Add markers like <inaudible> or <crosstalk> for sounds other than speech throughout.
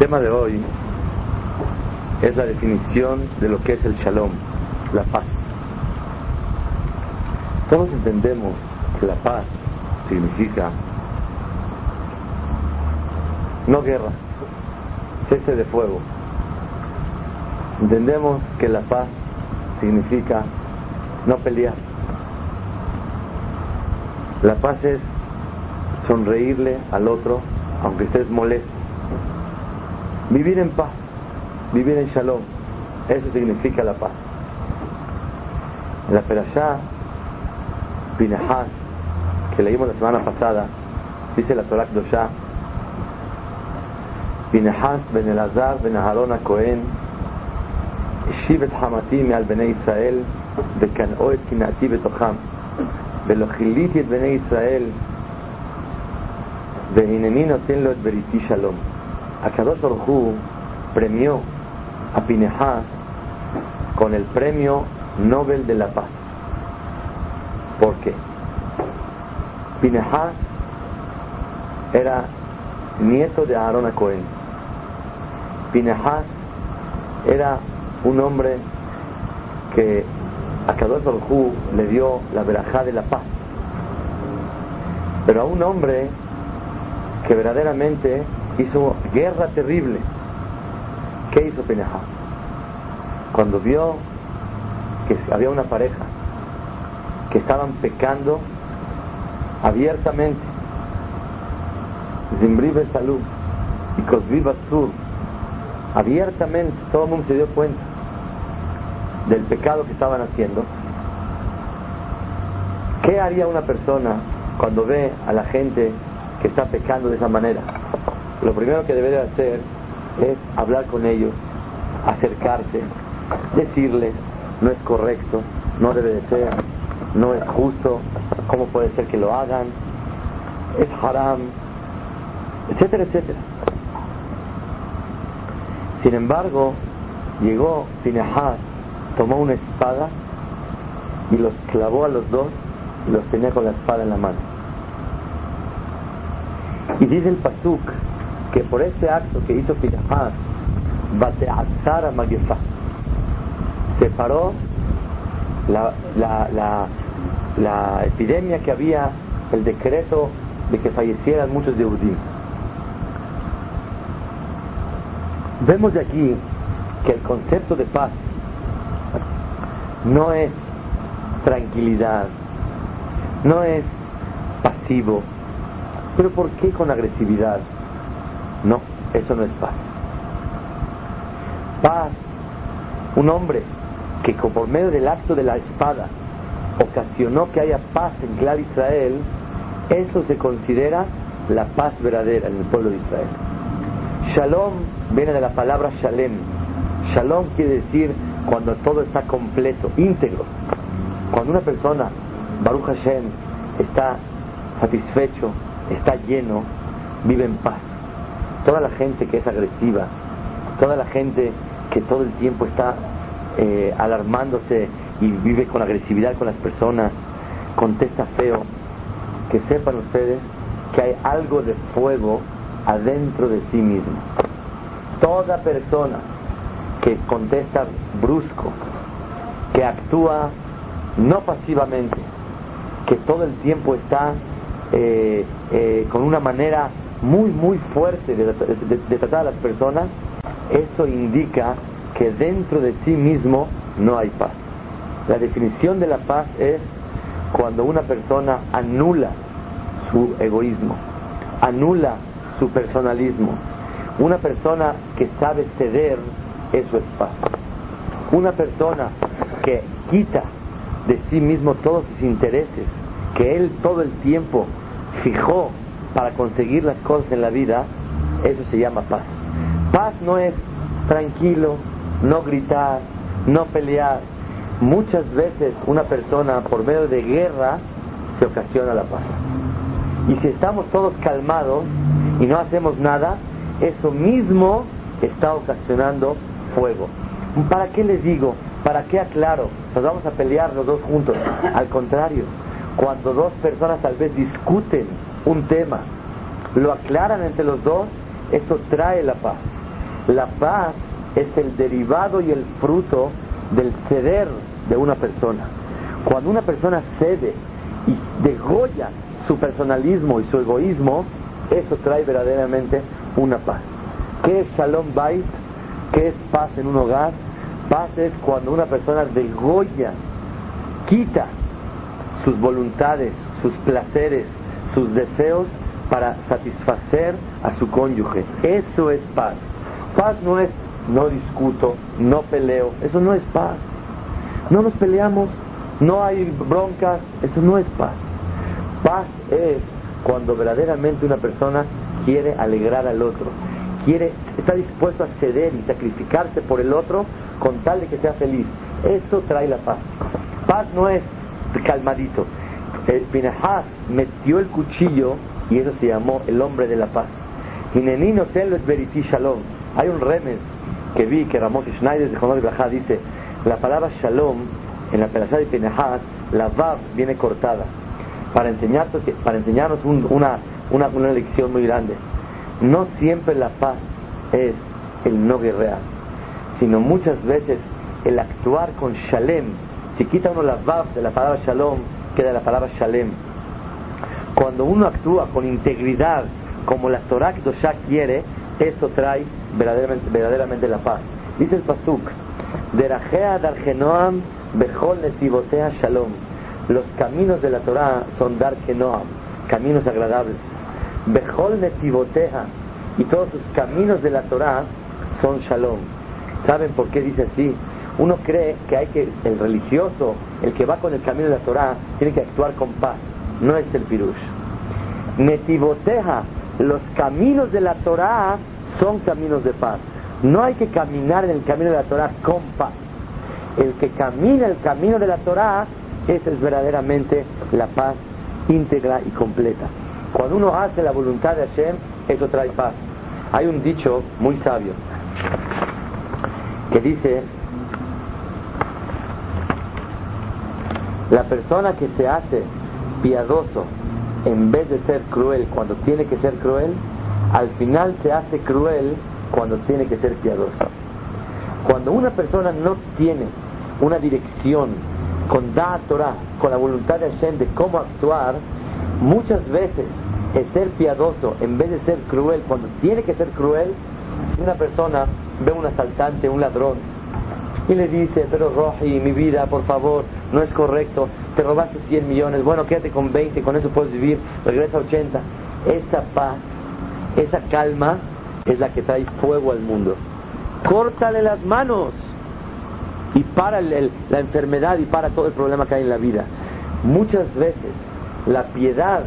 tema de hoy es la definición de lo que es el shalom, la paz. Todos entendemos que la paz significa no guerra, cese de fuego. Entendemos que la paz significa no pelear. La paz es sonreírle al otro aunque estés molesto. Vivir en paz, vivir en shalom, eso significa la paz. En la perashá Pinahas, que leímos la semana pasada, dice la Torah Kdoshá, Pinahas ben Elazar ben Aharon Cohen, השיב את חמתי מעל בני ישראל וקנאו את קנאתי בתוכם ולא כיליתי את בני ישראל והנני נותן לו את בריתי שלום. Akadosh Orhu premió a Pinehas con el premio Nobel de la Paz. ¿Por qué? Pinehas era nieto de Aarón a Cohen. Era un hombre que a Kadosh le dio la verajá de la paz. Pero a un hombre que verdaderamente hizo guerra terrible. ¿Qué hizo Pinehas? Cuando vio que había una pareja que estaban pecando abiertamente, Zimbri Salud y Cosbi Sur, abiertamente, todo el mundo se dio cuenta del pecado que estaban haciendo. ¿Qué haría una persona cuando ve a la gente que está pecando de esa manera? Lo primero que debe de hacer es hablar con ellos, acercarse, decirles, no es correcto, no debe de ser, no es justo, cómo puede ser que lo hagan, es haram, etcétera, etcétera. Sin embargo, llegó Pinehas, tomó una espada y los clavó a los dos y los tenía con la espada en la mano. Y dice el Pasuk que por este acto que hizo Pinehas, bateazar a Magefá, separó la, la, la, la, epidemia que había, el decreto de que fallecieran muchos de. Vemos de aquí que el concepto de paz no es tranquilidad, no es pasivo. Pero ¿por qué con agresividad? No, eso no es paz. Paz, un hombre que por medio del acto de la espada ocasionó que haya paz en Clar Israel, eso se considera la paz verdadera en el pueblo de Israel. Shalom viene de la palabra shalem. Shalom quiere decir cuando todo está completo, íntegro. Cuando una persona, Baruch Hashem, está satisfecho, está lleno, vive en paz. Toda la gente que es agresiva, toda la gente que todo el tiempo está eh, alarmándose y vive con agresividad con las personas, contesta feo, que sepan ustedes que hay algo de fuego adentro de sí mismo. Toda persona que contesta brusco, que actúa no pasivamente, que todo el tiempo está eh, eh, con una manera muy, muy fuerte de, de tratar a las personas, eso indica que dentro de sí mismo no hay paz. La definición de la paz es cuando una persona anula su egoísmo, anula su personalismo. Una persona que sabe ceder, eso es paz. Una persona que quita de sí mismo todos sus intereses, que él todo el tiempo fijó para conseguir las cosas en la vida, eso se llama paz. Paz no es tranquilo, no gritar, no pelear. Muchas veces una persona por medio de guerra se ocasiona la paz. Y si estamos todos calmados y no hacemos nada, eso mismo está ocasionando fuego. ¿Para qué les digo? ¿Para qué aclaro? Nos vamos a pelear los dos juntos. Al contrario, cuando dos personas tal vez discuten un tema, lo aclaran entre los dos, eso trae la paz. La paz es el derivado y el fruto del ceder de una persona. Cuando una persona cede y degolla su personalismo y su egoísmo, eso trae verdaderamente una paz. ¿Qué es Shalom Bait? ¿Qué es paz en un hogar? Paz es cuando una persona degolla, quita sus voluntades, sus placeres, sus deseos para satisfacer a su cónyuge. Eso es paz. Paz no es no discuto, no peleo, eso no es paz. No nos peleamos, no hay broncas, eso no es paz. Paz es cuando verdaderamente una persona quiere alegrar al otro, quiere, está dispuesto a ceder y sacrificarse por el otro con tal de que sea feliz. Eso trae la paz. Paz no es calmadito. El Pinahas metió el cuchillo y eso se llamó el hombre de la paz. Hinenino es veriti shalom. Hay un remes que vi que Ramos Schneider de Jonás Brajá dice la palabra shalom en la perashá de Pinahas, la vav viene cortada para, enseñarnos, para enseñarnos una, una, una lección muy grande. No siempre la paz es el no guerrear, sino muchas veces el actuar con shalem. Si quita uno la vav de la palabra shalom, queda la palabra shalem. Cuando uno actúa con integridad, como la Torah ya quiere, eso trae verdaderamente, verdaderamente la paz. Dice el Pasuk, Derajea dargenoam bejol netibotea shalom. Los caminos de la Torah son dar Noam, caminos agradables. Bejol netibotea y todos sus caminos de la Torah son shalom. ¿Saben por qué dice así? Uno cree que hay que el religioso, el que va con el camino de la Torah, tiene que actuar con paz. No es el pirush. Netiboteja, los caminos de la Torah son caminos de paz. No hay que caminar en el camino de la Torah con paz. El que camina el camino de la Torah, esa es verdaderamente la paz íntegra y completa. Cuando uno hace la voluntad de Hashem, eso trae paz. Hay un dicho muy sabio que dice, la persona que se hace piadoso en vez de ser cruel cuando tiene que ser cruel, al final se hace cruel cuando tiene que ser piadoso. Cuando una persona no tiene una dirección con da Torah, con la voluntad de Hashem de cómo actuar, muchas veces el ser piadoso en vez de ser cruel, cuando tiene que ser cruel, una persona ve un asaltante, un ladrón, y le dice, pero Roji, mi vida, por favor, no es correcto, te robaste 100 millones, bueno, quédate con 20, con eso puedes vivir, regresa a 80. Esa paz esa calma es la que trae fuego al mundo. Córtale las manos y para la enfermedad y para todo el problema que hay en la vida. Muchas veces la piedad,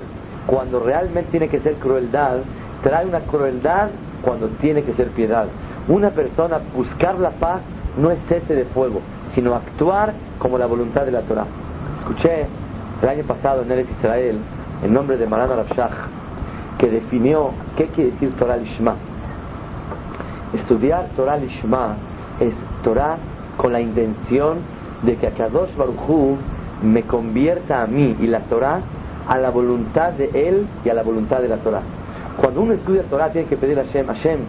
cuando realmente tiene que ser crueldad, trae una crueldad cuando tiene que ser piedad. Una persona buscar la paz no es cese de fuego, sino actuar como la voluntad de la Torah. Escuché el año pasado en Eretz Israel el nombre de Maran Shach que definió qué quiere decir Torah Lishma. Estudiar Torah Lishma es Torah con la intención de que Akadosh Baruchu me convierta a mí y la Torah a la voluntad de Él y a la voluntad de la Torah. Cuando uno estudia Torah tiene que pedir a Hashem, Hashem,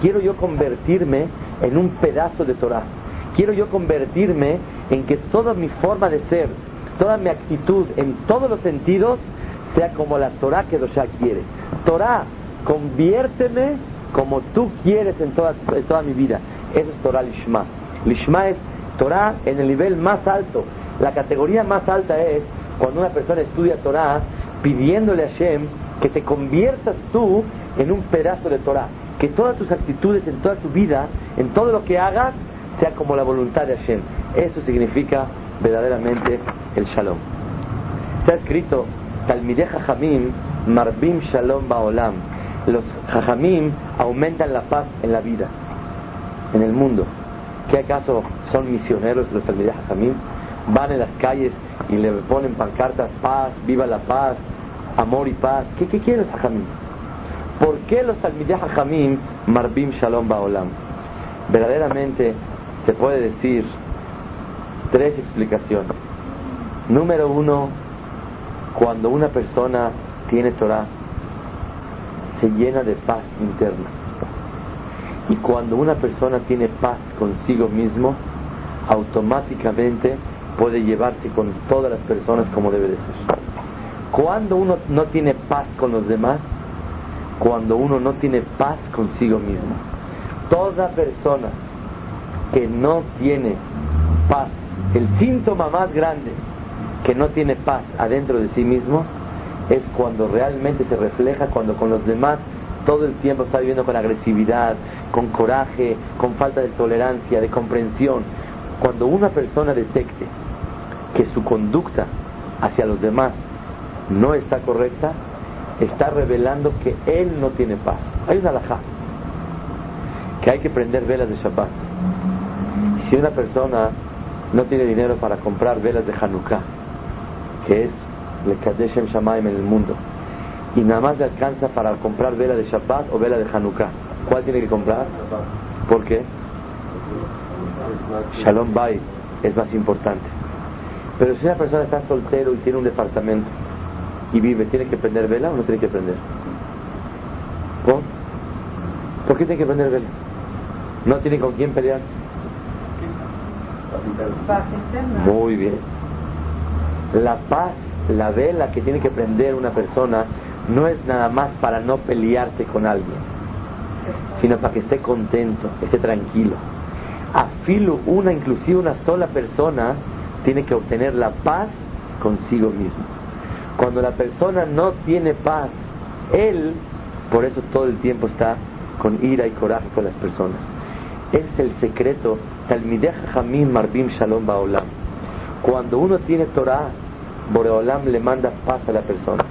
quiero yo convertirme en un pedazo de Torah. Quiero yo convertirme en que toda mi forma de ser, toda mi actitud en todos los sentidos sea como la Torah que Dosha quiere. Torah, conviérteme como tú quieres en toda, toda mi vida. Eso es Torah Lishma. Lishma es Torah en el nivel más alto. La categoría más alta es cuando una persona estudia Torah pidiéndole a Hashem que te conviertas tú en un pedazo de Torah. Que todas tus actitudes en toda tu vida, en todo lo que hagas, sea como la voluntad de Hashem. Eso significa verdaderamente el Shalom. Está escrito Talmideh Jajamim Marbim Shalom Baolam. Los Jajamim aumentan la paz en la vida, en el mundo. ¿Qué acaso son misioneros los Talmideh Jajamim? Van en las calles y le ponen pancartas, paz, viva la paz, amor y paz. ¿Qué, qué quieren los Jajamim? ¿Por qué los Talmideh Jajamim Marbim Shalom Baolam? Verdaderamente se puede decir tres explicaciones. Número uno, cuando una persona tiene Torah, se llena de paz interna. Y cuando una persona tiene paz consigo mismo, automáticamente puede llevarse con todas las personas como debe de ser. Cuando uno no tiene paz con los demás, cuando uno no tiene paz consigo mismo. Toda persona que no tiene paz, el síntoma más grande que no tiene paz adentro de sí mismo, es cuando realmente se refleja cuando con los demás todo el tiempo está viviendo con agresividad, con coraje, con falta de tolerancia, de comprensión. Cuando una persona detecte que su conducta hacia los demás no está correcta, está revelando que él no tiene paz. Hay una alajá que hay que prender velas de Shabbat. Si una persona no tiene dinero para comprar velas de Hanukkah, que es le Kadeshem Shamaim en el mundo, y nada más le alcanza para comprar vela de Shabbat o vela de Hanukkah, ¿cuál tiene que comprar? ¿Por qué? Shalom Bay es más importante. Pero si una persona está soltero y tiene un departamento y vive, ¿tiene que prender vela o no tiene que prender? ¿Por? ¿Por qué tiene que prender vela? ¿No tiene con quién pelear? Muy bien. La paz, la vela que tiene que prender una persona no es nada más para no pelearse con alguien, sino para que esté contento, esté tranquilo. Afilo una, inclusive una sola persona, tiene que obtener la paz consigo mismo. Cuando la persona no tiene paz, él, por eso todo el tiempo está con ira y coraje con las personas. Es el secreto, Hamim Marbim Shalom Baolam. Cuando uno tiene Torah, Boreolam le manda paz a la persona.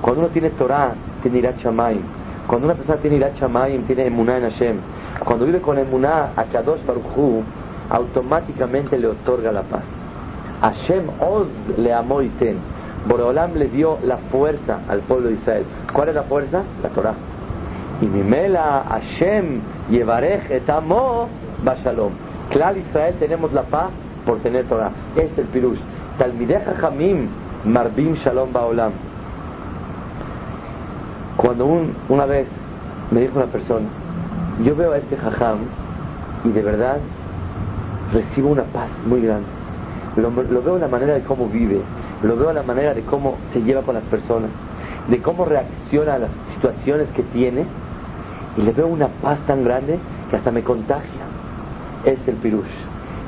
Cuando uno tiene Torah, tiene Irat Shamayim. Cuando una persona tiene Irat Shamayim, tiene Emuná en Hashem. Cuando vive con Emuná, a Kadosh Baruch automáticamente le otorga la paz. Hashem Oz le amó y ten. Boreolam le dio la fuerza al pueblo de Israel. ¿Cuál es la fuerza? La Torah. Y Mimela Hashem Yevarech et amo Bashalom. Claro, Israel tenemos la paz por tener Torah. Es el pirush. Talmideja Hamim Marbim Shalom Baolam. Cuando un, una vez me dijo una persona, yo veo a este jajam y de verdad recibo una paz muy grande. Lo, veo en la manera de cómo vive, lo veo en la manera de cómo se lleva con las personas, de cómo reacciona a las situaciones que tiene y le veo una paz tan grande que hasta me contagia. Es el pirush.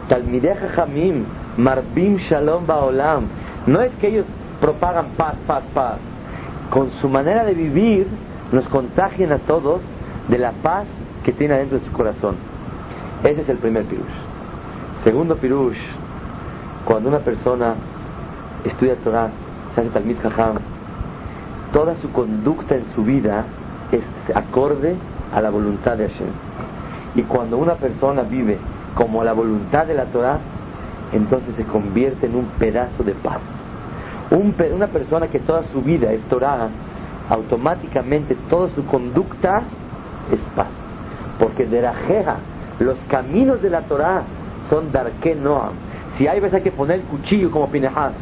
Talmideh Jajamim, Marbim Shalom Baolam. No es que ellos propagan paz, paz, paz con su manera de vivir, nos contagian a todos de la paz que tiene adentro de su corazón. Ese es el primer pirush. Segundo pirush, cuando una persona estudia Torah, se hace Talmid Jajam, toda su conducta en su vida es acorde a la voluntad de Hashem. Y cuando una persona vive como la voluntad de la Torah, entonces se convierte en un pedazo de paz una persona que toda su vida es Torah, automáticamente toda su conducta es paz. Porque de Rajeja, los caminos de la Torah son Darke Noam. Si hay veces hay que poner el cuchillo como Pinehas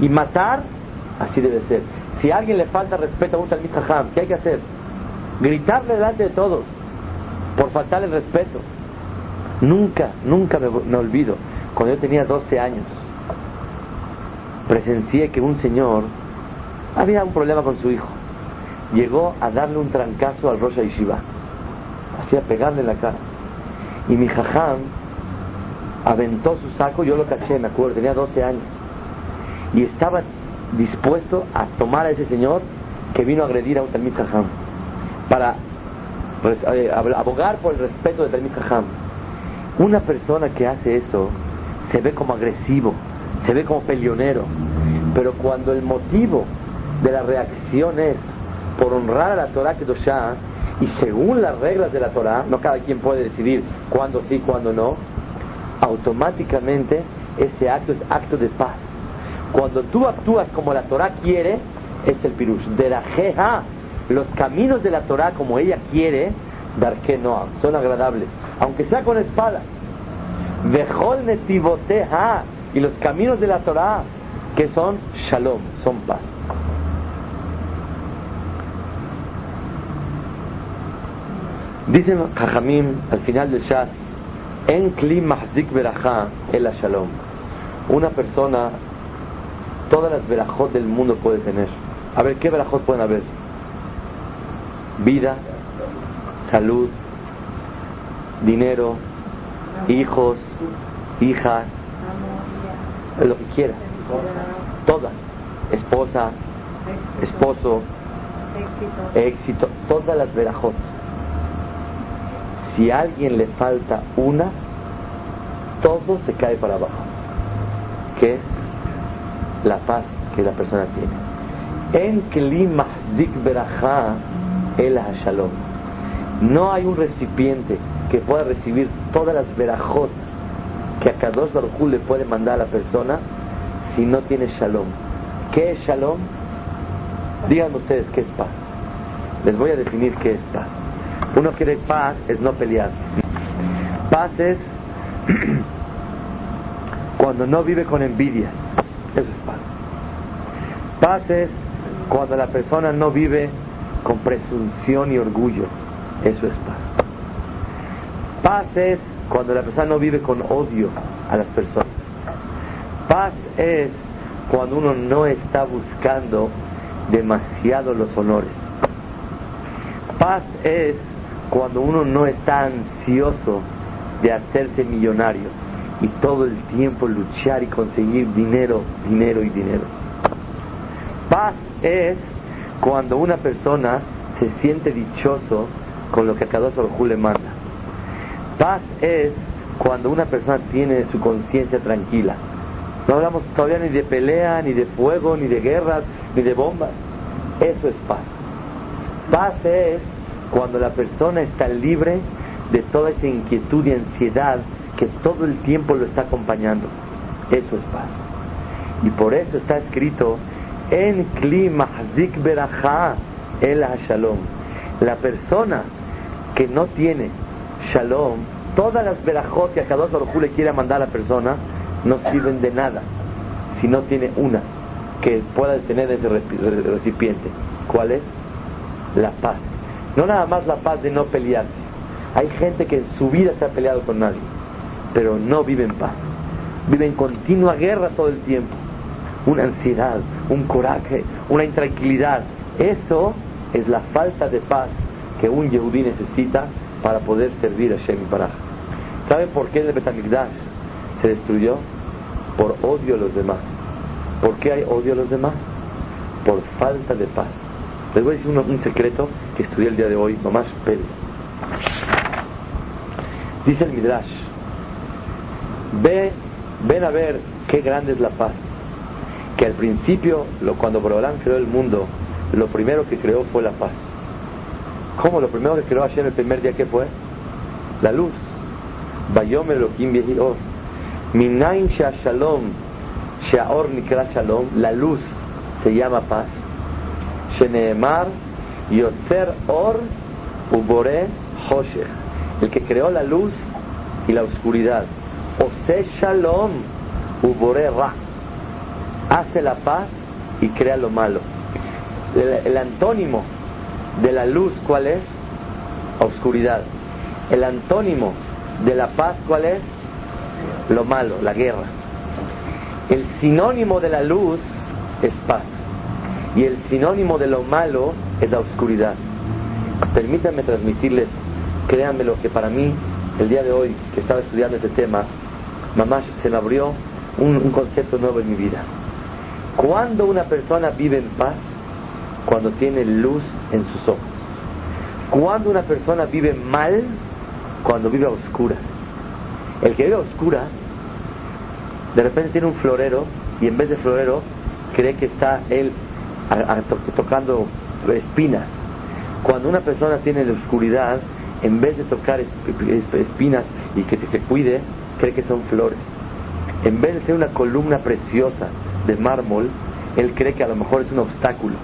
y matar, así debe ser. Si a alguien le falta respeto a un Talmid Jajam, ¿qué hay que hacer? Gritarle delante de todos por faltarle respeto. Nunca, nunca me, me olvido, cuando yo tenía 12 años, presencié que un señor había un problema con su hijo. Llegó a darle un trancazo al Rosh Yeshiva, hacía pegarle en la cara. Y mi jajam aventó su saco, yo lo caché, me acuerdo, tenía 12 años. Y estaba dispuesto a tomar a ese señor que vino a agredir a un Talmid Jajam para eh, abogar por el respeto de Talmid Jajam. Una persona que hace eso se ve como agresivo, se ve como peleonero. Pero cuando el motivo de la reacción es por honrar a la Torah Kedoshá, y según las reglas de la Torah, no cada quien puede decidir cuándo sí, cuándo no, automáticamente ese acto es acto de paz. Cuando tú actúas como la Torah quiere, es el pirush. De la jeja, los caminos de la Torah como ella quiere, dar que no, son agradables, aunque sea con espada. Vejol netivoteja, y los caminos de la Torah, que son shalom, son paz. Dice Jajamim al final del chat, en kli mahzik berajá el shalom. Una persona, todas las verajot del mundo puede tener. A ver, ¿qué verajot pueden haber? Vida, salud, dinero, hijos, hijas, lo que quiera. Todas. Esposa, esposo, éxito, todas las verajot. Si a alguien le falta una, todo se cae para abajo. Que es la paz que la persona tiene. En klima dik el shalom. No hay un recipiente que pueda recibir todas las verajot que a Kadosh Baruj le puede mandar a la persona si no tiene shalom. ¿Qué es shalom? Díganme ustedes qué es paz. Les voy a definir qué es paz. Uno quiere paz, es no pelear. Paz es <clears throat> cuando no vive con envidias. Eso es paz. Paz es cuando la persona no vive con presunción y orgullo. Eso es paz. Paz es cuando la persona no vive con odio a las personas. Paz es cuando uno no está buscando demasiado los honores. Paz es cuando uno no está ansioso de hacerse millonario y todo el tiempo luchar y conseguir dinero, dinero y dinero. Paz es cuando una persona se siente dichoso con lo que cada uno le manda. Paz es cuando una persona tiene su conciencia tranquila. No hablamos todavía ni de pelea, ni de fuego, ni de guerras, ni de bombas. Eso es paz. Paz es cuando la persona está libre de toda esa inquietud y ansiedad que todo el tiempo lo está acompañando. Eso es paz. Y por eso está escrito en clima Zik Beraja el Shalom. La persona que no tiene Shalom, todas las verajot que a Kadosh Baruj le quiere mandar a la persona no sirven de nada si no tiene una que pueda tener ese recipiente. ¿Cuál es? La paz. No nada más la paz de no pelearse. Hay gente que en su vida se ha peleado con nadie, pero no vive en paz. Vive en continua guerra todo el tiempo. Una ansiedad, un coraje, una intranquilidad. Eso es la falta de paz que un yehudí necesita para poder servir a Shem y ¿Saben por qué el Betamigdash se destruyó? Por odio a los demás. ¿Por qué hay odio a los demás? Por falta de paz. Les voy a decir un, secreto que estudié el día de hoy, nomás pero. Dice el Midrash, ve, ven a ver qué grande es la paz. Que al principio, cuando Borolán creó el mundo, lo primero que creó fue la paz. ¿Cómo? Lo primero que creó ayer el primer día, ¿qué fue? La luz. Bayome Elohim Yehior. Minaim Shalom, Shaor Nikra Shalom, la luz se llama paz. Sheneemar Yotzer Or Ubore Hoshech, el que creó la luz y la oscuridad. Ose Shalom Ubore Ra, hace la paz y crea lo malo. El, antónimo de la luz, ¿cuál es? Oscuridad. El antónimo de la paz, ¿cuál es? Lo malo, la guerra. El sinónimo de la luz es paz. Y el sinónimo de lo malo es la oscuridad. Permítanme transmitirles, créanme lo que para mí, el día de hoy que estaba estudiando este tema, mamá se me abrió un, concepto nuevo en mi vida. Cuando una persona vive en paz, cuando tiene luz en sus ojos. Cuando una persona vive mal, cuando vive a oscuras. El que vive a oscuras, de repente tiene un florero y en vez de florero cree que está él tocando espinas. Cuando una persona tiene la oscuridad, en vez de tocar espinas y que se cuide, cree que son flores. En vez de ser una columna preciosa de mármol, él cree que a lo mejor es un obstáculo.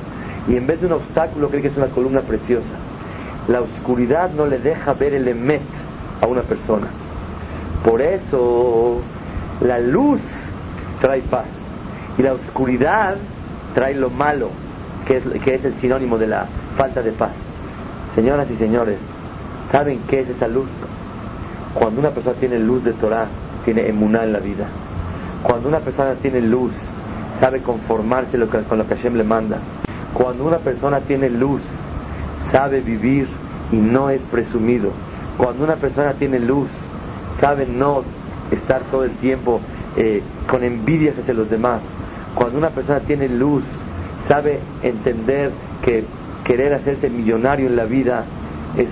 Y en vez de un obstáculo, cree que es una columna preciosa. La oscuridad no le deja ver el emet a una persona. Por eso, la luz trae paz. Y la oscuridad trae lo malo, que es, que es el sinónimo de la falta de paz. Señoras y señores, ¿Saben qué es esa luz? Cuando una persona tiene luz de Torah, tiene emuná en la vida. Cuando una persona tiene luz, sabe conformarse con lo que Hashem le manda. Cuando una persona tiene luz, sabe vivir y no es presumido. Cuando una persona tiene luz, sabe no estar todo el tiempo eh, con envidias hacia los demás. Cuando una persona tiene luz, sabe entender que querer hacerse millonario en la vida es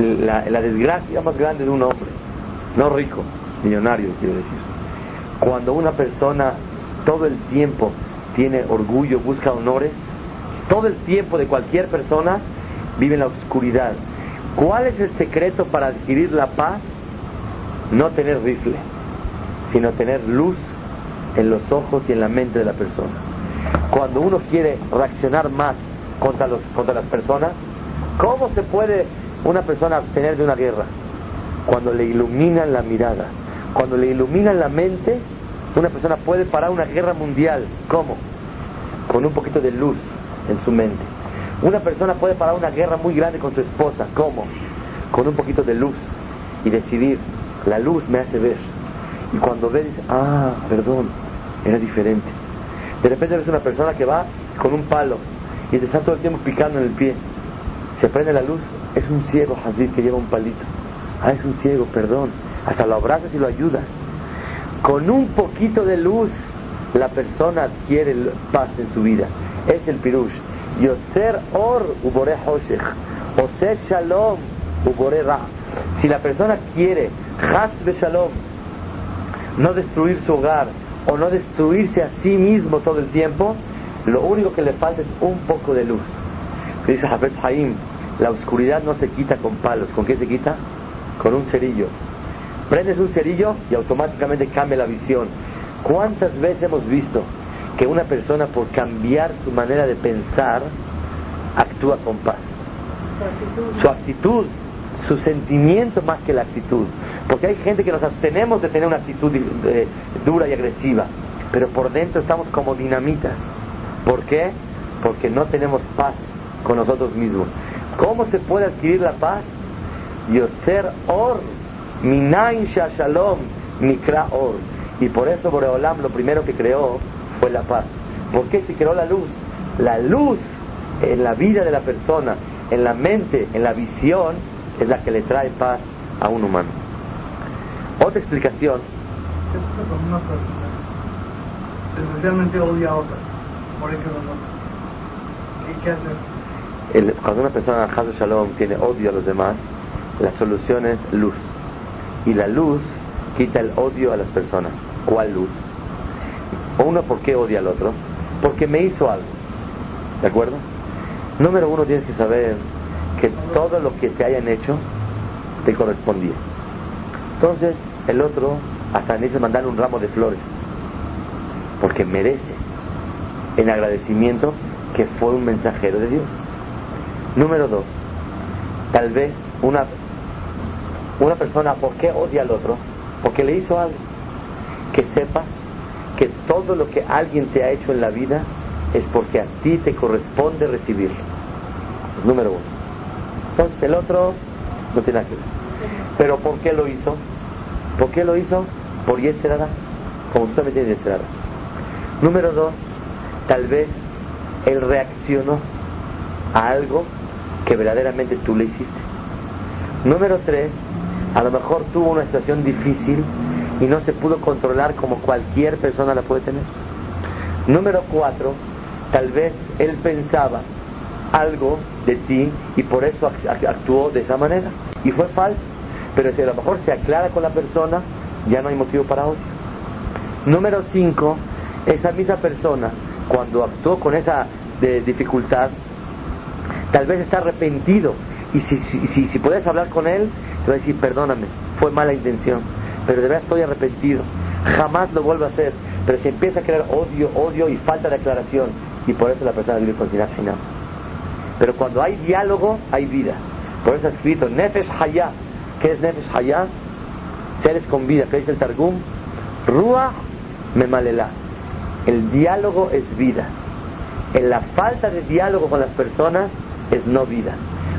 la, desgracia más grande de un hombre. No rico, millonario quiero decir. Cuando una persona todo el tiempo tiene orgullo, busca honores, todo el tiempo de cualquier persona vive en la oscuridad. ¿Cuál es el secreto para adquirir la paz? No tener rifle, sino tener luz en los ojos y en la mente de la persona. Cuando uno quiere reaccionar más contra, los, contra las personas, ¿cómo se puede una persona abstener de una guerra? Cuando le iluminan la mirada, cuando le iluminan la mente, una persona puede parar una guerra mundial. ¿Cómo? Con un poquito de luz en su mente. Una persona puede parar una guerra muy grande con su esposa. ¿Cómo? Con un poquito de luz y decidir, la luz me hace ver. Y cuando ve, dice, ah, perdón, era diferente. De repente ves una persona que va con un palo y te está todo el tiempo picando en el pie. Se prende la luz, es un ciego, Hazid, que lleva un palito. Ah, es un ciego, perdón. Hasta lo abrazas y lo ayudas. Con un poquito de luz, la persona adquiere paz en su vida. Es el pirush. Yoser or ubore hoshech. Oser shalom ubore ra. Si la persona quiere, has shalom, no destruir su hogar o no destruirse a sí mismo todo el tiempo, lo único que le falta es un poco de luz. Dice Hafez Haim, la oscuridad no se quita con palos. ¿Con qué se quita? Con un cerillo. Prendes un cerillo y automáticamente cambia la visión. ¿Cuántas veces hemos visto que una persona por cambiar su manera de pensar actúa con paz? Su actitud, su sentimiento más que la actitud. Porque hay gente que nos abstenemos de tener una actitud eh, dura y agresiva, pero por dentro estamos como dinamitas. ¿Por qué? Porque no tenemos paz con nosotros mismos. ¿Cómo se puede adquirir la paz? Yoser or, minain shalom, mikra or. Y por eso Boreolam lo primero que creó fue la paz. ¿Por qué creó la luz? La luz en la vida de la persona, en la mente, en la visión, es la que le trae paz a un humano. Otra explicación. Especialmente odia a otras. Por eso ¿Qué, hacer? Cuando una persona, Hazu Shalom, tiene odio a los demás, la solución es luz. Y la luz quita el odio a las personas. ¿Cuál luz? Uno, ¿por qué odia al otro? Porque me hizo algo. ¿De acuerdo? Número uno, tienes que saber que todo lo que te hayan hecho te correspondía. Entonces, el otro hasta necesita mandar un ramo de flores, porque merece en agradecimiento que fue un mensajero de Dios. Número dos, tal vez una, una persona, ¿por qué odia al otro? Porque le hizo algo. Que sepa que todo lo que alguien te ha hecho en la vida es porque a ti te corresponde recibirlo. Número uno. Entonces el otro no tiene nada que ver. Pero ¿por qué lo hizo? ¿Por qué lo hizo? Por Yeserara, como usted me tiene Yeserara. Número dos, tal vez él reaccionó a algo que verdaderamente tú le hiciste. Número tres, a lo mejor tuvo una situación difícil y no se pudo controlar como cualquier persona la puede tener. Número cuatro, tal vez él pensaba algo de ti y por eso actuó de esa manera. Y fue falso. Pero si a lo mejor se aclara con la persona, ya no hay motivo para odio. Número 5, esa misma persona, cuando actuó con esa dificultad, tal vez está arrepentido. Y si, si, si, puedes hablar con él, te va a decir, perdóname, fue mala intención, pero de verdad estoy arrepentido, jamás lo vuelvo a hacer. Pero si empieza a crear odio, odio y falta de aclaración, y por eso la persona vive con final final. Pero cuando hay diálogo, hay vida. Por eso ha escrito Nefesh Hayah, ¿Qué es Nefesh Hayah? Seres con vida. ¿Qué dice el Targum? Ruach Memalela. El diálogo es vida. En la falta de diálogo con las personas es no vida.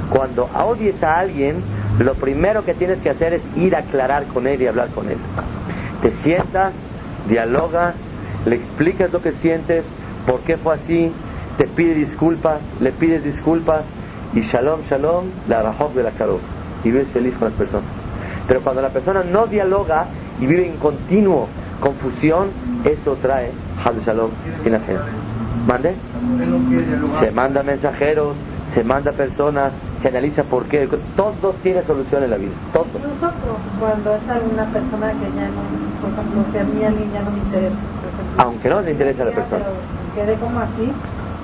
Cuando odies a alguien, lo primero que tienes que hacer es ir a aclarar con él y hablar con él. Te sientas, dialogas, le explicas lo que sientes, por qué fue así, te pide disculpas, le pides disculpas y shalom, shalom, la rajok de la caro y vives feliz con las personas. Pero cuando la persona no dialoga y vive en continuo confusión, eso trae Hadu Shalom sin hacer. ¿Mande? Se manda mensajeros, se manda personas, se analiza por qué. Todo tiene solución en la vida. Todo. Incluso cuando es alguna persona que ya no, por ejemplo, que a mí a mí ya no me interesa. Aunque no le interesa a la persona. Pero quede como así,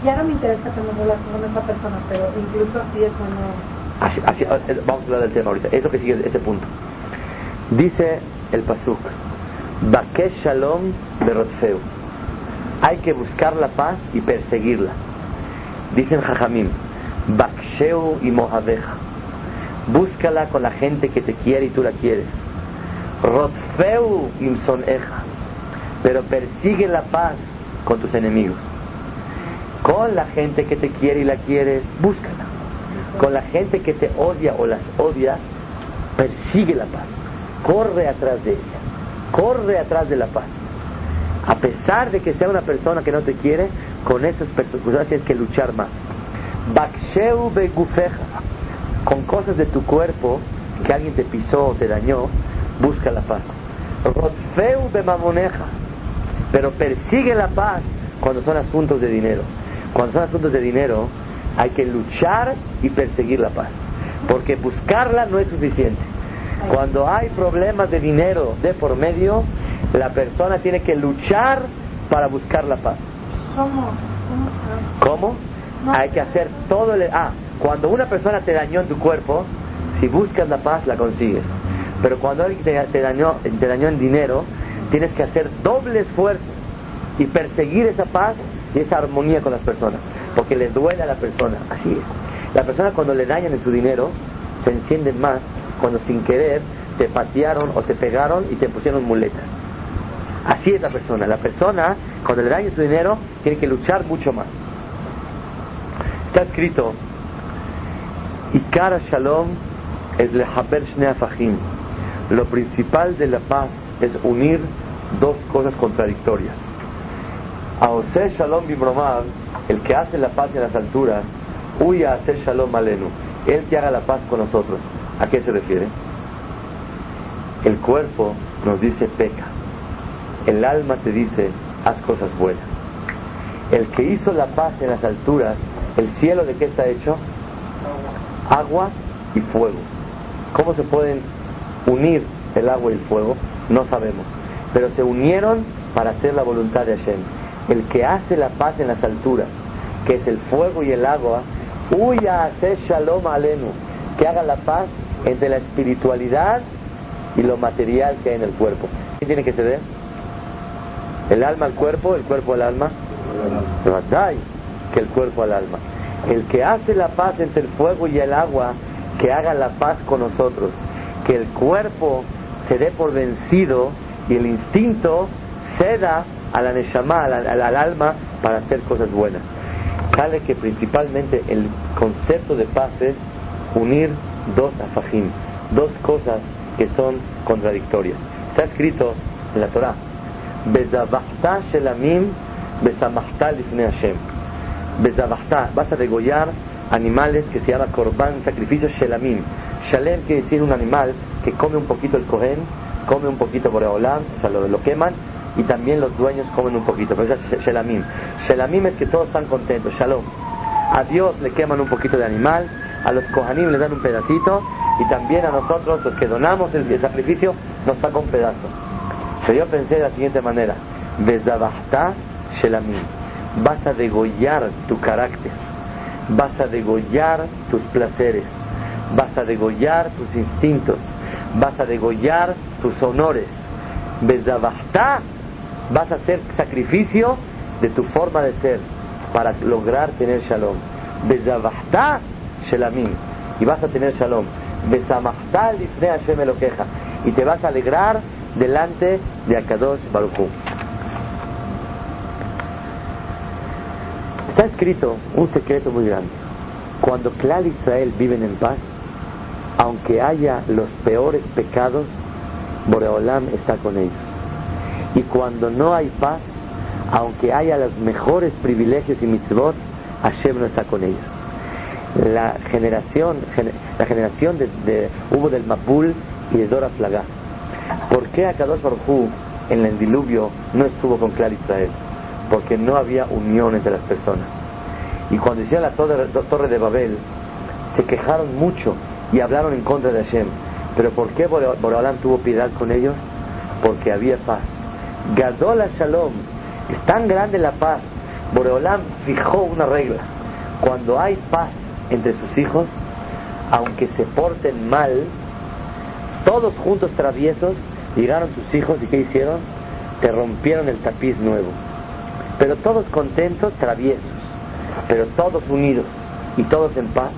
ya no me interesa tener relación con esa persona, pero incluso así es bueno. Así, así, eh, vamos a hablar del tema ahorita. Eso que sigue este punto. Dice el Pasuk, Bakesh Shalom Berotfeu. Hay que buscar la paz y perseguirla. Dicen Jajamim, Baksheu y Mohabeja. Búscala con la gente que te quiere y tú la quieres. Rotfeu Eja. Pero persigue la paz con tus enemigos. Con la gente que te quiere y la quieres, búscala. Con la gente que te odia o las odia, persigue la paz. Corre atrás de ella. Corre atrás de la paz. A pesar de que sea una persona que no te quiere, con esas personas tienes que luchar más. Baksheu begufeja. Con cosas de tu cuerpo que alguien te pisó o te dañó, busca la paz. Rotfeu bemamoneja. Pero persigue la paz cuando son asuntos de dinero. Cuando son asuntos de dinero, hay que luchar y perseguir la paz. Porque buscarla no es suficiente. Cuando hay problemas de dinero de por medio, la persona tiene que luchar para buscar la paz. ¿Cómo? ¿Cómo? Hay que hacer todo el... Ah, cuando una persona te dañó en tu cuerpo, si buscas la paz, la consigues. Pero cuando alguien te, dañó, te dañó en dinero, tienes que hacer doble esfuerzo y perseguir esa paz y esa armonía con las personas. Porque le duele a la persona. Así es. La persona cuando le dañan en su dinero, se encienden más cuando sin querer te patearon o te pegaron y te pusieron muletas. Así es la persona. La persona, cuando le dañan su dinero, tiene que luchar mucho más. Está escrito, Ikara Shalom es lehaber Fahim. Lo principal de la paz es unir dos cosas contradictorias. A Ose Shalom Bimromad, el que hace la paz en las alturas, huya a hacer Shalom Alenu. Él que haga la paz con nosotros. ¿A qué se refiere? El cuerpo nos dice peca. El alma te dice haz cosas buenas. El que hizo la paz en las alturas, el cielo de qué está hecho? Agua y fuego. ¿Cómo se pueden unir el agua y el fuego? No sabemos. Pero se unieron para hacer la voluntad de Hashem. El que hace la paz en las alturas, que es el fuego y el agua, huya a hacer shalom alenu, que haga la paz entre la espiritualidad y lo material que hay en el cuerpo. ¿Quién tiene que ceder? ¿El alma al cuerpo? ¿El cuerpo al alma? Que el cuerpo al alma. El que hace la paz entre el fuego y el agua, que haga la paz con nosotros. Que el cuerpo se dé por vencido y el instinto ceda a la neshama, al, al alma, para hacer cosas buenas. Sale que principalmente el concepto de paz es unir dos afajim, dos cosas que son contradictorias. Está escrito en la Torah, shelamim lifnei Hashem. Vas a degollar animales que se llama korban, sacrificio shelamim. Shalem quiere decir un animal que come un poquito el cohen, come un poquito boreolam, o sea, lo, lo queman, y también los dueños comen un poquito, pero eso es shelamim. Shelamim es que todos están contentos, shalom. A Dios le queman un poquito de animal, a los Kohanim les dan un pedacito y también a nosotros, los que donamos el, sacrificio, nos saca un pedazo. Pero yo pensé de la siguiente manera: Desdabasta Shelamim. Vas a degollar tu carácter, vas a degollar tus placeres, vas a degollar tus instintos, vas a degollar tus honores. Vas a hacer sacrificio de tu forma de ser para lograr tener shalom. Desdabasta Shelamim. Y vas a tener Shalom. Hashem Elokeja. Y te vas a alegrar delante de Akadosh Baruchu. Está escrito un secreto muy grande. Cuando Clal Israel viven en paz, aunque haya los peores pecados, Boreolam está con ellos. Y cuando no hay paz, aunque haya los mejores privilegios y mitzvot, Hashem no está con ellos. La generación, la generación de, hubo del Mapul y de Dora Flagá. ¿Por qué Akadosh Baruj en el diluvio no estuvo con Clar Israel? Porque no había unión entre las personas. Y cuando hicieron la torre, de Babel, se quejaron mucho y hablaron en contra de Hashem. Pero ¿por qué Boreolam tuvo piedad con ellos? Porque había paz. Gadola Shalom, es tan grande la paz. Boreolam fijó una regla. Cuando hay paz entre sus hijos, aunque se porten mal, todos juntos traviesos, llegaron sus hijos y ¿qué hicieron? Te rompieron el tapiz nuevo. Pero todos contentos, traviesos, pero todos unidos y todos en paz,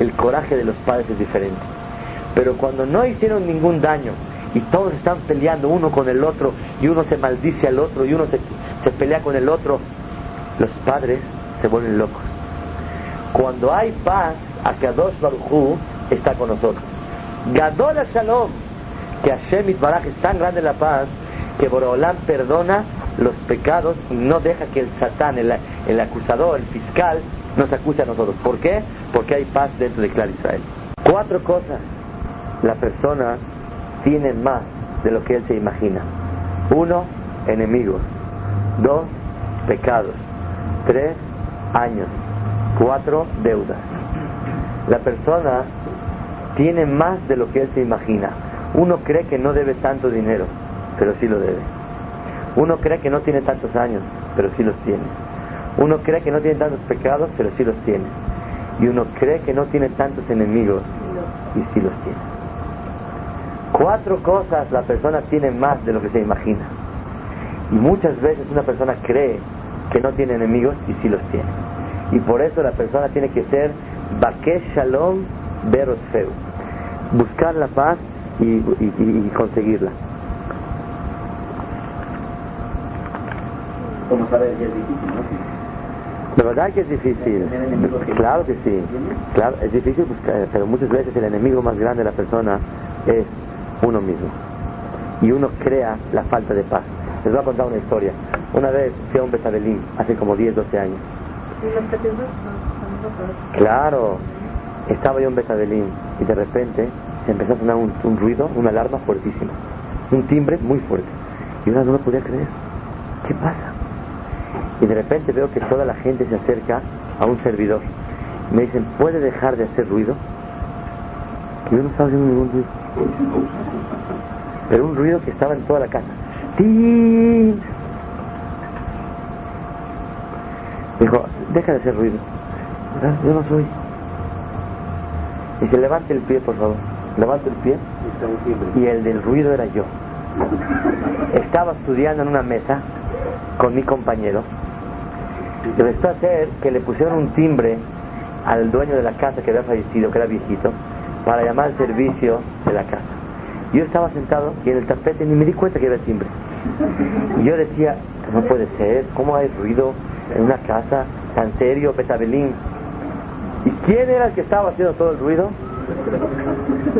el coraje de los padres es diferente. Pero cuando no hicieron ningún daño y todos están peleando uno con el otro y uno se maldice al otro y uno se, se pelea con el otro, los padres se vuelven locos. Cuando hay paz, Akadosh Baruchu está con nosotros. Gadol Shalom, que Hashem Baraj es tan grande la paz que Borolam perdona los pecados y no deja que el Satán, el, el, acusador, el fiscal, nos acuse a nosotros. ¿Por qué? Porque hay paz dentro de Clar Israel. Cuatro cosas la persona tiene más de lo que él se imagina. Uno, enemigos. Dos, pecados. Tres, años. Cuatro, deudas. La persona tiene más de lo que él se imagina. Uno cree que no debe tanto dinero, pero sí lo debe. Uno cree que no tiene tantos años, pero sí los tiene. Uno cree que no tiene tantos pecados, pero sí los tiene. Y uno cree que no tiene tantos enemigos, y sí los tiene. Cuatro cosas la persona tiene más de lo que se imagina. Y muchas veces una persona cree que no tiene enemigos y sí los tiene. Y por eso la persona tiene que ser Bakesh Shalom Berotfeu. Buscar la paz y, conseguirla. ¿Cómo saber que es difícil, La verdad que es difícil. Claro que sí. Claro, es difícil buscar, pero muchas veces el enemigo más grande de la persona es uno mismo. Y uno crea la falta de paz. Les voy a contar una historia. Una vez fui a un Betabelín, hace como 10, 12 años. Claro, estaba yo en Betabelín y de repente se empezó a sonar un, ruido, una alarma fuertísima, un timbre muy fuerte. Y uno no lo podía creer. ¿Qué pasa? Y de repente veo que toda la gente se acerca a un servidor. Me dicen, ¿puede dejar de hacer ruido? Yo no estaba haciendo ningún ruido. Pero un ruido que estaba en toda la casa. ¡Tin! Dijo, deja de hacer ruido. Yo no soy. Dice, levante el pie, por favor. Levante el pie. Y el del ruido era yo. Estaba estudiando en una mesa con mi compañero. Empezó a hacer que le pusieron un timbre al dueño de la casa que había fallecido, que era viejito, para llamar al servicio de la casa. Yo estaba sentado y en el tapete ni me di cuenta que había timbre. Y yo decía, no puede ser, ¿cómo hay ruido en una casa tan serio, Betabelín? ¿Y quién era el que estaba haciendo todo el ruido?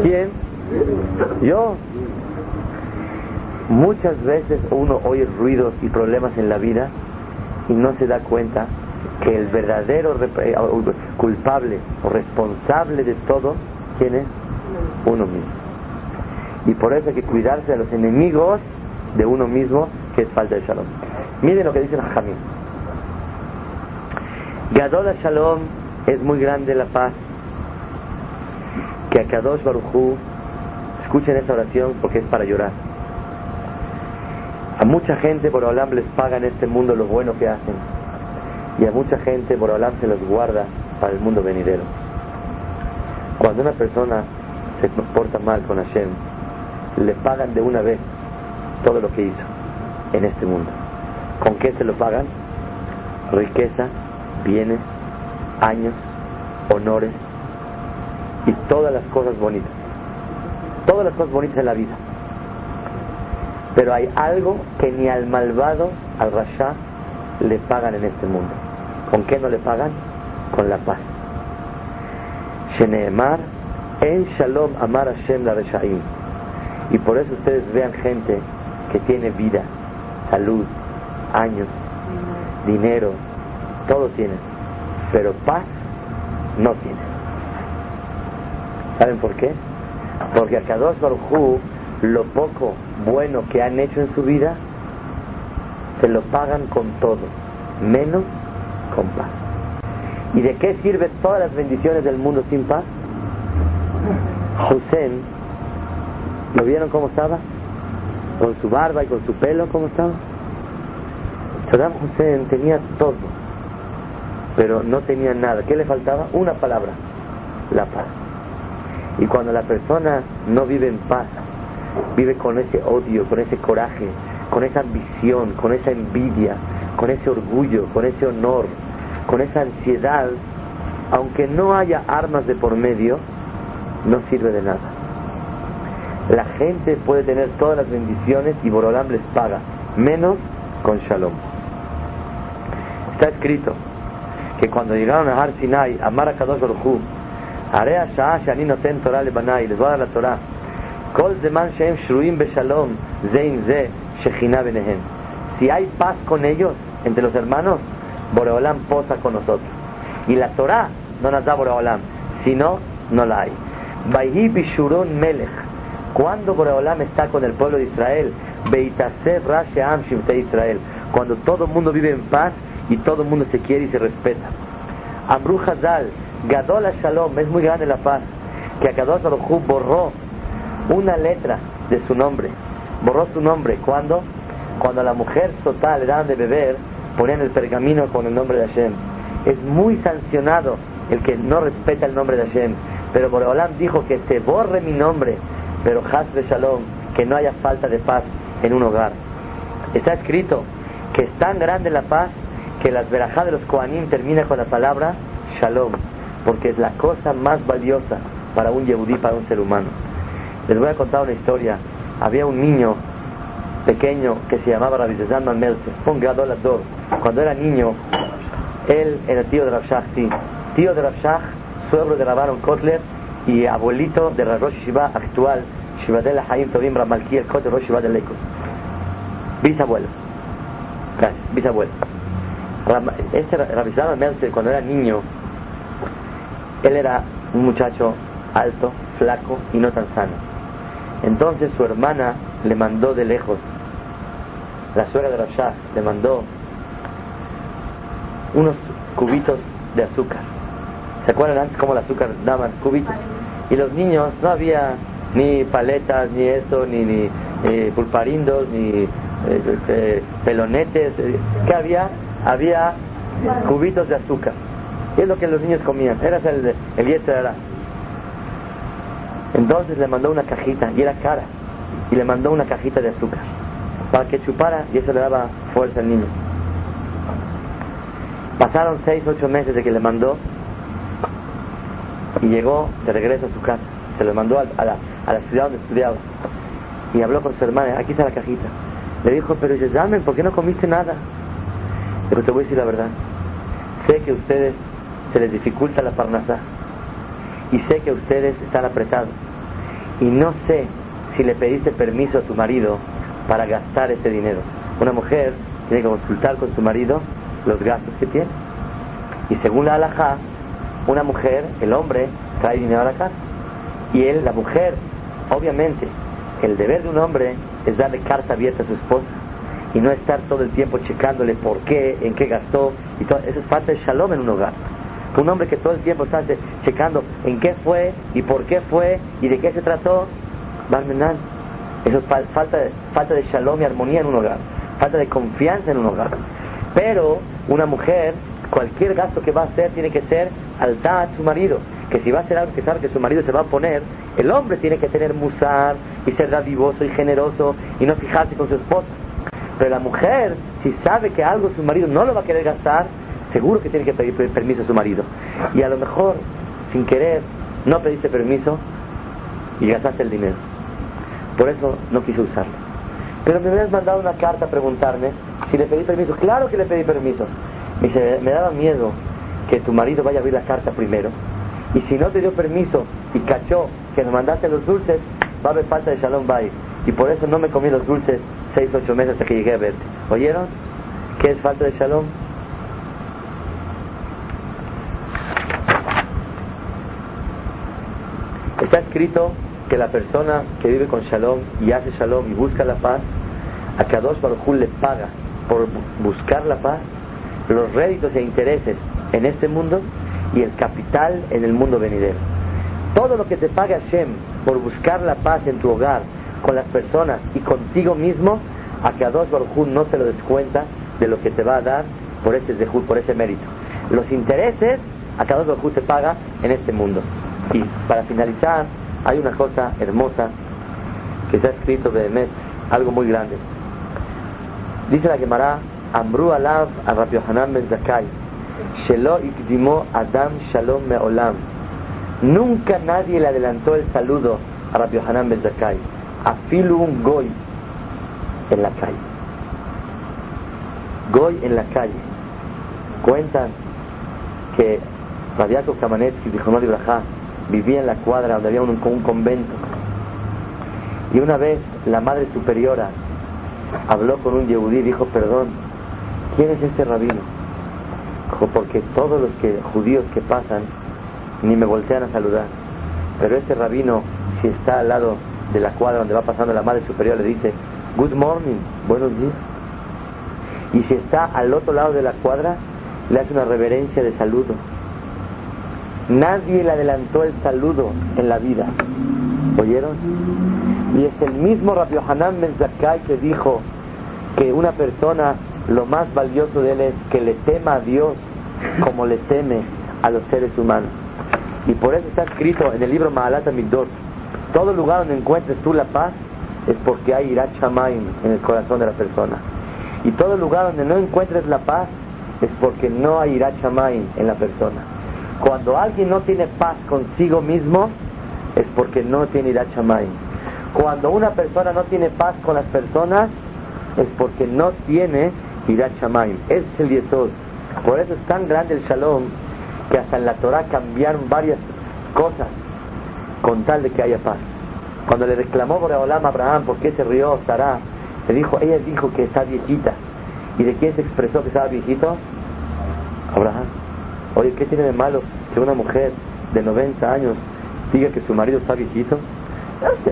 ¿Quién? Yo. Muchas veces uno oye ruidos y problemas en la vida y no se da cuenta que el verdadero eh, culpable o responsable de todo ¿Quién es? Uno mismo. Y por eso hay que cuidarse de los enemigos de uno mismo, que es falta de shalom. Miren lo que dice Jamín. Gadol Shalom es muy grande la paz. Que a Kadosh Baruchu, escuchen esta oración porque es para llorar. A mucha gente por Olam les paga en este mundo lo bueno que hacen. Y a mucha gente por Olam se los guarda para el mundo venidero. Cuando una persona se comporta mal con Hashem, le pagan de una vez todo lo que hizo en este mundo. ¿Con qué se lo pagan? Riqueza, bienes, años, honores y todas las cosas bonitas. Todas las cosas bonitas en la vida. Pero hay algo que ni al malvado, al rasha, le pagan en este mundo. ¿Con qué no le pagan? Con la paz. Sheneemar, En Shalom Amar Hashem la Reshaim. Y por eso ustedes vean gente que tiene vida, salud, años, dinero, todo tiene, pero paz no tiene. ¿Saben por qué? Porque a Kadosh Baruj lo poco bueno que han hecho en su vida se lo pagan con todo, menos con paz. ¿Y de qué sirven todas las bendiciones del mundo sin paz? Hussein, ¿lo vieron cómo estaba? Con su barba y con su pelo, ¿cómo estaba? Saddam Hussein tenía todo, pero no tenía nada. ¿Qué le faltaba? Una palabra, la paz. Y cuando la persona no vive en paz, vive con ese odio, con ese coraje, con esa ambición, con esa envidia, con ese orgullo, con ese honor, con esa ansiedad, aunque no haya armas de por medio, no sirve de nada. La gente puede tener todas las bendiciones y Borolam les paga, menos con Shalom. Está escrito que cuando llegaron a Har Sinai, a Marakadosh Baruchu, Area Shah Shani Torah Lebanai, les voy a dar la Torah. Kol Zeman Shem Shruim Beshalom, Zein Ze, Shechina Benehem. Si hay paz con ellos, entre los hermanos, Boreolam posa con nosotros. Y la Torah no nos da Boreolam, si no, no la hay. Baihi Bishurun Melech. Cuando Boreolam está con el pueblo de Israel, Beitasev Rasheam Shimte Israel. Cuando todo el mundo vive en paz y todo el mundo se quiere y se respeta. Amru Hazal, Gadol Shalom, es muy grande la paz, que Akadosh Baruj borró una letra de su nombre. Borró su nombre. ¿Cuándo? Cuando a la mujer total le daban de beber, ponían el pergamino con el nombre de Hashem. Es muy sancionado el que no respeta el nombre de Hashem. Pero Boreolam dijo que se borre mi nombre, pero Haz de Shalom, que no haya falta de paz en un hogar. Está escrito que es tan grande la paz que las verajas de los Koanim termina con la palabra Shalom, porque es la cosa más valiosa para un yehudí, para un ser humano. Les voy a contar una historia. Había un niño pequeño que se llamaba Rabbi Zalman Meltzer, fue un graduador. Cuando era niño, él era tío de Rav sí. Tío de Rav suegro de Rabaron Kotler y abuelito de la Rosh Shiva actual, Shivadel Haim Tovim Ramalki, el Kotler Rosh Shiva de Lekos. Bisabuelo. Gracias, bisabuelo. Este Rabbi Zalman Meltzer, cuando era niño, él era un muchacho alto, flaco y no tan sano. Entonces su hermana le mandó de lejos, la suegra de Rashad le mandó unos cubitos de azúcar. ¿Se acuerdan antes cómo el azúcar daban cubitos? Y los niños no había ni paletas, ni eso, ni, ni eh, pulparindos, ni eh, este, pelonetes. ¿Qué había? Había cubitos de azúcar. Y es lo que los niños comían. Era el, el era. Entonces le mandó una cajita, y era cara, y le mandó una cajita de azúcar para que chupara y eso le daba fuerza al niño. Pasaron seis, ocho meses de que le mandó y llegó de regreso a su casa. Se lo mandó a, la, a la, ciudad donde estudiaba y habló con su hermana. Aquí está la cajita. Le dijo, pero llame, ¿por qué no comiste nada? Pero te voy a decir la verdad. Sé que a ustedes se les dificulta la parnasá y sé que ustedes están apretados y no sé si le pediste permiso a tu marido para gastar ese dinero. Una mujer tiene que consultar con su marido los gastos que tiene. Y según la halajá, una mujer, el hombre, trae dinero a la casa. Y él, la mujer, obviamente, el deber de un hombre es darle carta abierta a su esposa y no estar todo el tiempo checándole por qué, en qué gastó. Y todo. Eso es parte del shalom en un hogar. Un hombre que todo el tiempo está checando en qué fue y por qué fue y de qué se trató, Barmenan. Eso es falta, de, falta de shalom y armonía en un hogar, falta de confianza en un hogar. Pero una mujer, cualquier gasto que va a hacer tiene que ser al a su marido. Que si va a hacer algo que sabe que su marido se va a poner, el hombre tiene que tener musar y ser dadivoso y generoso y no fijarse con su esposa. Pero la mujer, si sabe que algo su marido no lo va a querer gastar, seguro que tiene que pedir permiso a su marido. Y a lo mejor, sin querer, no pediste permiso y gastaste el dinero. Por eso no quise usarlo. Pero me habías mandado una carta a preguntarme si le pedí permiso. Claro que le pedí permiso. Me, me daba miedo que tu marido vaya a abrir la carta primero Y si no te dio permiso y cachó que me mandaste los dulces, va a haber falta de Shalom Bay. Y por eso no me comí los dulces seis, ocho meses hasta que llegué a verte. ¿Oyeron? ¿Qué es falta de Shalom? Está escrito que la persona que vive con Shalom y hace Shalom y busca la paz, a Kadosh Baruj le paga por buscar la paz los réditos e intereses en este mundo y el capital en el mundo venidero. Todo lo que te paga Hashem por buscar la paz en tu hogar, con las personas y contigo mismo, a Kadosh Baruj no te lo descuenta de lo que te va a dar por ese por ese mérito. Los intereses, a Kadosh Baruj te paga en este mundo. Y para finalizar, hay una cosa hermosa que está escrito de Emet, algo muy grande. Dice la Gemara, Amru alav a Rabbi Yohanan ben Zakai, Shelo ikdimo Adam Shalom me'olam. Nunca nadie le adelantó el saludo a Rabbi Yohanan ben Zakai. Afilu un goy en la calle. Goy en la calle. Cuentan que Radiato Kamanetsky, dijo no vivía en la cuadra donde había un, un convento. Y una vez la madre superiora habló con un yehudí y dijo, perdón, ¿quién es este rabino? Dijo, porque todos los que, judíos que pasan ni me voltean a saludar. Pero este rabino, si está al lado de la cuadra donde va pasando la madre superior, le dice, good morning, buenos días. Y si está al otro lado de la cuadra, le hace una reverencia de saludo. Nadie le adelantó el saludo en la vida. ¿Oyeron? Y es el mismo Rabbi Hanan Ben que dijo que una persona lo más valioso de él es que le tema a Dios como le teme a los seres humanos. Y por eso está escrito en el libro Mahalat Amidot, todo lugar donde encuentres tú la paz es porque hay Irat en el corazón de la persona. Y todo lugar donde no encuentres la paz es porque no hay Irat en la persona. Cuando alguien no tiene paz consigo mismo, es porque no tiene ira Cuando una persona no tiene paz con las personas, es porque no tiene ira Ese es el yesod. Por eso es tan grande el shalom que hasta en la Torah cambiaron varias cosas con tal de que haya paz. Cuando le reclamó Boreolam a Abraham por qué se rió Sarah, le dijo, ella dijo que está viejita. ¿Y de quién se expresó que estaba viejito? Abraham. Oye, ¿qué tiene de malo que una mujer de 90 años diga que su marido está viejito?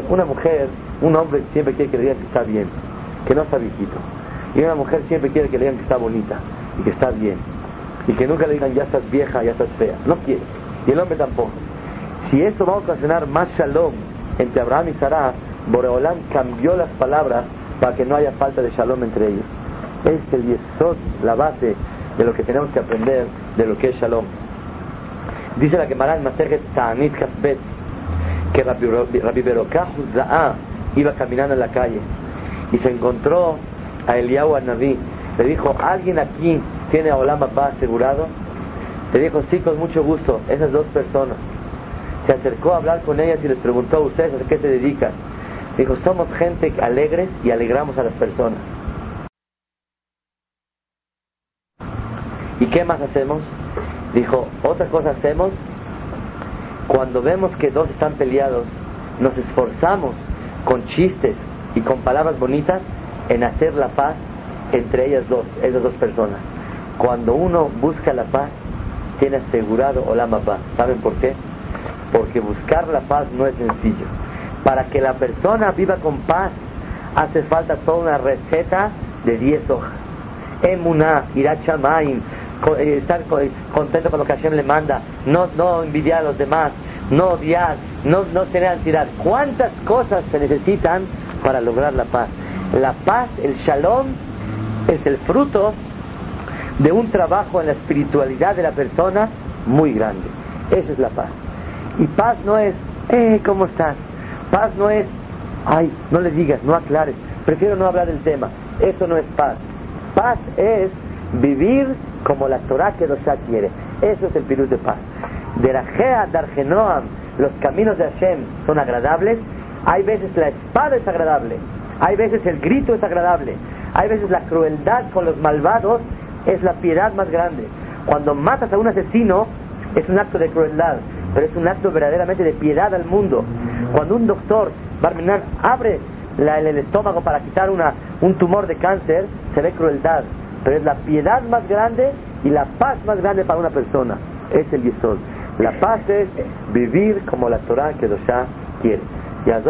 Una mujer, un hombre siempre quiere que le digan que está bien, que no está viejito. Y una mujer siempre quiere que le digan que está bonita y que está bien. Y que nunca le digan ya estás vieja, ya estás fea. No quiere. Y el hombre tampoco. Si eso va a ocasionar más shalom entre Abraham y Sarah, Boreolam cambió las palabras para que no haya falta de shalom entre ellos. Es el yesod, la base de lo que tenemos que aprender de lo que es Shalom. Dice la Gemara en Maserhet Ta'anit Kasbet que Rabbi Berokah iba caminando en la calle y se encontró a Eliyahu Naví. Le dijo, ¿alguien aquí tiene a Olam asegurado? Le dijo, sí, con mucho gusto, esas dos personas. Se acercó a hablar con ellas y les preguntó, ¿ustedes a qué se dedican? Dijo, somos gente alegres y alegramos a las personas. ¿Y qué más hacemos? Dijo, otra cosa hacemos, cuando vemos que dos están peleados, nos esforzamos con chistes y con palabras bonitas en hacer la paz entre ellas dos, esas dos personas. Cuando uno busca la paz, tiene asegurado Olama paz. ¿Saben por qué? Porque buscar la paz no es sencillo. Para que la persona viva con paz, hace falta toda una receta de 10 hojas. Emuná, Irachamaim, estar contento con lo que Hashem le manda, no, no envidiar a los demás, no odiar, no, no tener ansiedad. ¿Cuántas cosas se necesitan para lograr la paz? La paz, el shalom, es el fruto de un trabajo en la espiritualidad de la persona muy grande. Esa es la paz. Y paz no es, eh, ¿cómo estás? Paz no es, ay, no le digas, no aclares, prefiero no hablar del tema. Eso no es paz. Paz es vivir como la Torah que Dosha quiere. Eso es el piruz de paz. De Rajea Dargenoam, los caminos de Hashem son agradables. Hay veces la espada es agradable. Hay veces el grito es agradable. Hay veces la crueldad con los malvados es la piedad más grande. Cuando matas a un asesino es un acto de crueldad. pero es un acto verdaderamente de piedad al mundo. Cuando un doctor, Barminan, abre el, el estómago para quitar una, un tumor de cáncer, se ve crueldad, pero es la piedad más grande y la paz más grande para una persona. Es el Yesod. La paz es vivir como la Torah que ya quiere.